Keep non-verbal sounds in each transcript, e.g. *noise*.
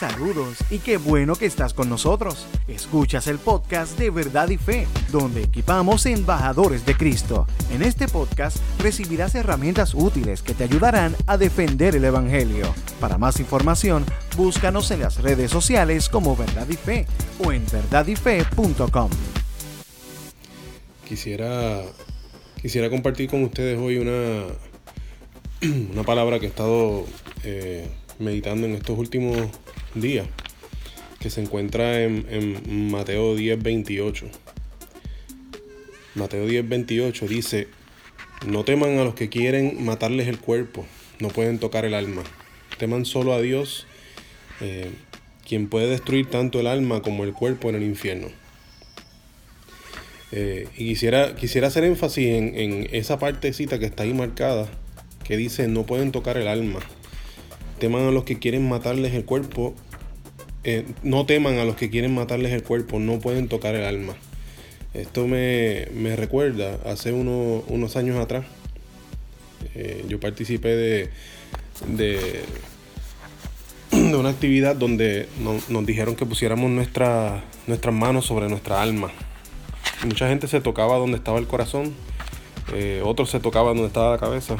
Saludos y qué bueno que estás con nosotros. Escuchas el podcast de Verdad y Fe, donde equipamos embajadores de Cristo. En este podcast recibirás herramientas útiles que te ayudarán a defender el Evangelio. Para más información, búscanos en las redes sociales como Verdad y Fe o en verdadyfe.com. Quisiera, quisiera compartir con ustedes hoy una, *clears throat* una palabra que he estado eh, meditando en estos últimos días, que se encuentra en, Mateo 10, 28. Mateo 10, 28 dice, no teman a los que quieren matarles el cuerpo, no pueden tocar el alma. Teman solo a Dios, eh, quien puede destruir tanto el alma como el cuerpo en el infierno. Eh, y quisiera, quisiera hacer énfasis en, en esa partecita que está ahí marcada, que dice, no pueden tocar el alma teman a los que quieren matarles el cuerpo, eh, no teman a los que quieren matarles el cuerpo, no pueden tocar el alma. Esto me, recuerda, hace unos años atrás, eh, yo participé de, de, una actividad donde nos dijeron que pusiéramos nuestras manos sobre nuestra alma. Mucha gente se tocaba donde estaba el corazón, eh, otros se tocaban donde estaba la cabeza,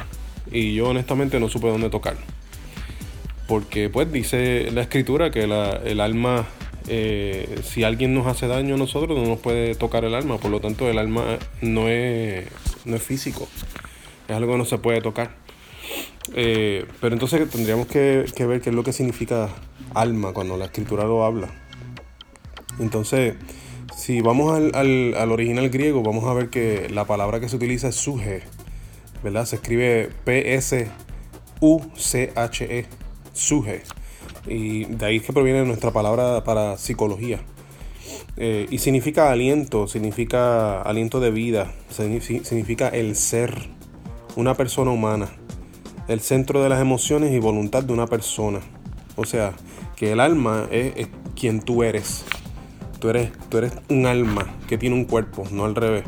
y yo honestamente no supe dónde tocar porque pues dice la escritura que el alma, eh, si alguien nos hace daño a nosotros, no nos puede tocar el alma, por lo tanto el alma no es, no es físico, es algo que no se puede tocar. Eh, pero entonces tendríamos que, ver qué es lo que significa alma cuando la escritura lo habla. Entonces, si vamos al, al, al original griego, vamos a ver que la palabra que se utiliza es suje, ¿verdad? Se escribe P-S-U-C-H-E suje. Y de ahí es que proviene nuestra palabra para psicología. Eh, y significa aliento, significa aliento de vida, significa el ser, una persona humana, el centro de las emociones y voluntad de una persona. O sea, que el alma es, quien tú eres. Tú eres, tú eres un alma que tiene un cuerpo, no al revés.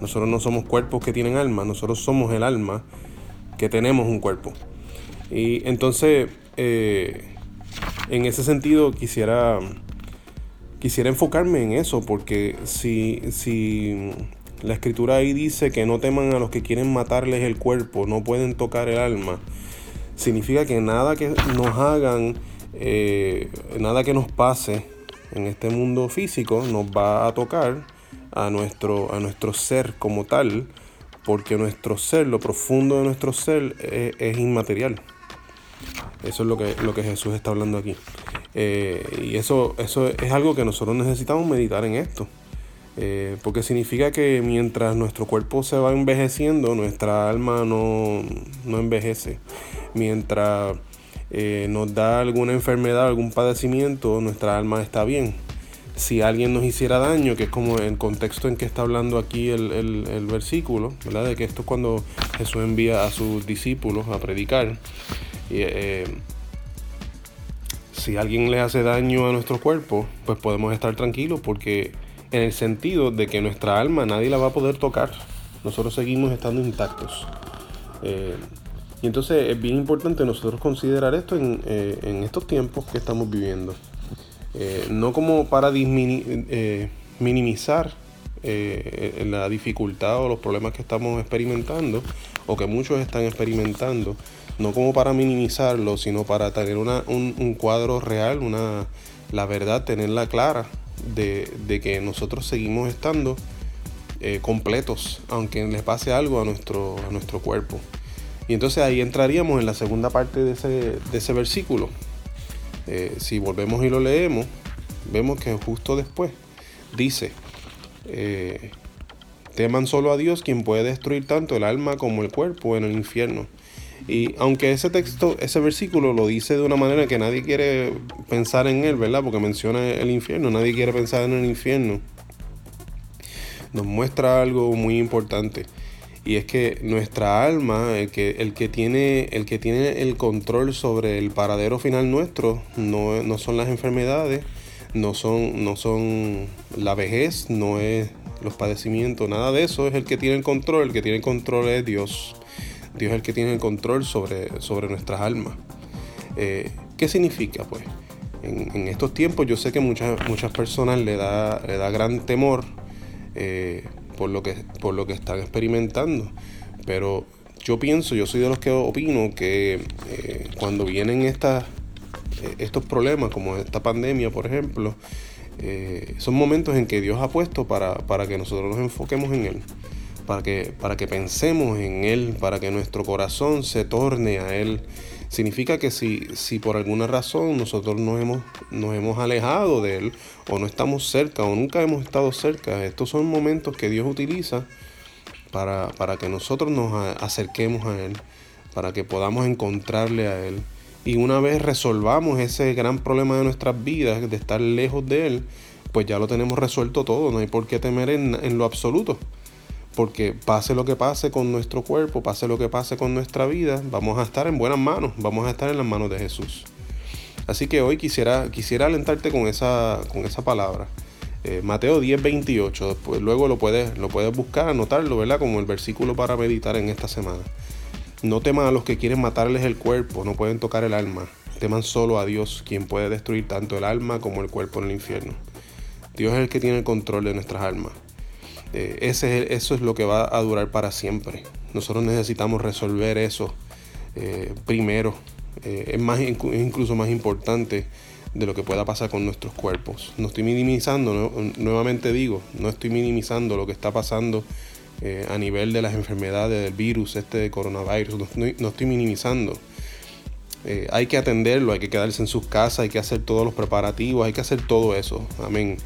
Nosotros no somos cuerpos que tienen alma, nosotros somos el alma que tenemos un cuerpo. Y entonces eh, en ese sentido quisiera, quisiera enfocarme en eso, porque si, si la escritura ahí dice que no teman a los que quieren matarles el cuerpo, no pueden tocar el alma, significa que nada que nos hagan, eh, nada que nos pase en este mundo físico nos va a tocar a nuestro, a nuestro ser como tal, porque nuestro ser, lo profundo de nuestro ser eh, es inmaterial. Eso es lo que, lo que Jesús está hablando aquí. Eh, y eso, eso es algo que nosotros necesitamos meditar en esto. Eh, porque significa que mientras nuestro cuerpo se va envejeciendo, nuestra alma no, envejece. Mientras eh, nos da alguna enfermedad, algún padecimiento, nuestra alma está bien. Si alguien nos hiciera daño, que es como el contexto en que está hablando aquí el, el versículo, ¿verdad? De que esto es cuando Jesús envía a sus discípulos a predicar. Eh, si alguien le hace daño a nuestro cuerpo, pues podemos estar tranquilos porque en el sentido de que nuestra alma nadie la va a poder tocar. Nosotros seguimos estando intactos. Eh, y entonces es bien importante nosotros considerar esto en, eh, estos tiempos que estamos viviendo. no como para minimizar la dificultad o los problemas que estamos experimentando o que muchos están experimentando, no como para minimizarlo, sino para tener un, cuadro real, una, la verdad, tenerla clara de, que nosotros seguimos estando eh, completos, aunque les pase algo a nuestro, a nuestro cuerpo. Y entonces ahí entraríamos en la segunda parte de ese, versículo. Eh, si volvemos y lo leemos, vemos que justo después dice, eh, teman solo a Dios quien puede destruir tanto el alma como el cuerpo en el infierno. Y aunque ese texto, ese versículo lo dice de una manera que nadie quiere pensar en él, ¿verdad? Porque menciona el infierno, nadie quiere pensar en el infierno. Nos muestra algo muy importante. Y es que nuestra alma, el que, el que, tiene, el que tiene el control sobre el paradero final nuestro, no, no son las enfermedades, no son, no son la vejez, no es los padecimientos, nada de eso es el que tiene el control, el que tiene el control es Dios. Dios es el que tiene el control sobre, sobre nuestras almas. Eh, ¿Qué significa? Pues en, estos tiempos yo sé que muchas, muchas personas le da, le da gran temor eh, por, lo que, por lo que están experimentando. Pero yo pienso, yo soy de los que opino que eh, cuando vienen estas, estos problemas, como esta pandemia, por ejemplo, son momentos en que Dios ha puesto para, para que nosotros nos enfoquemos en Él para que, para que pensemos en Él, para que nuestro corazón se torne a Él. Significa que si, si por alguna razón nosotros nos hemos, nos hemos alejado de Él, o no estamos cerca, o nunca hemos estado cerca, estos son momentos que Dios utiliza para, para que nosotros nos acerquemos a Él, para que podamos encontrarle a Él. Y una vez resolvamos ese gran problema de nuestras vidas, de estar lejos de Él, pues ya lo tenemos resuelto todo, no hay por qué temer en, en lo absoluto porque pase lo que pase con nuestro cuerpo, pase lo que pase con nuestra vida, vamos a estar en buenas manos, vamos a estar en las manos de Jesús. Así que hoy quisiera, quisiera alentarte con esa, con esa palabra. Eh, Mateo 10, 28, después, luego lo puedes, lo puedes buscar, anotarlo, ¿verdad? Como el versículo para meditar en esta semana. No teman a los que quieren matarles el cuerpo, no pueden tocar el alma. Teman solo a Dios, quien puede destruir tanto el alma como el cuerpo en el infierno. Dios es el que tiene el control de nuestras almas. Eh, ese, eso es lo que va a durar para siempre. Nosotros necesitamos resolver eso eh, primero. Eh, es, más, incluso más importante de lo que pueda pasar con nuestros cuerpos. No estoy minimizando, nuevamente digo, no estoy minimizando lo que está pasando a nivel de las enfermedades, del virus, este de coronavirus, no, estoy minimizando. hay que atenderlo, hay que quedarse en sus casas, hay que hacer todos los preparativos, hay que hacer todo eso. Amén.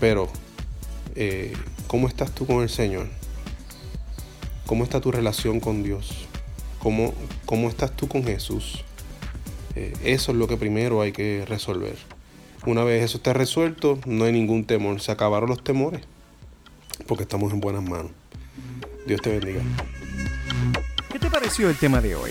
Pero eh, ¿cómo estás tú con el Señor? ¿Cómo está tu relación con Dios? ¿Cómo, cómo estás tú con Jesús? Eh, eso es lo que primero hay que resolver. Una vez eso esté resuelto, no hay ningún temor. Se acabaron los temores porque estamos en buenas manos. Dios te bendiga. ¿Qué te pareció el tema de hoy?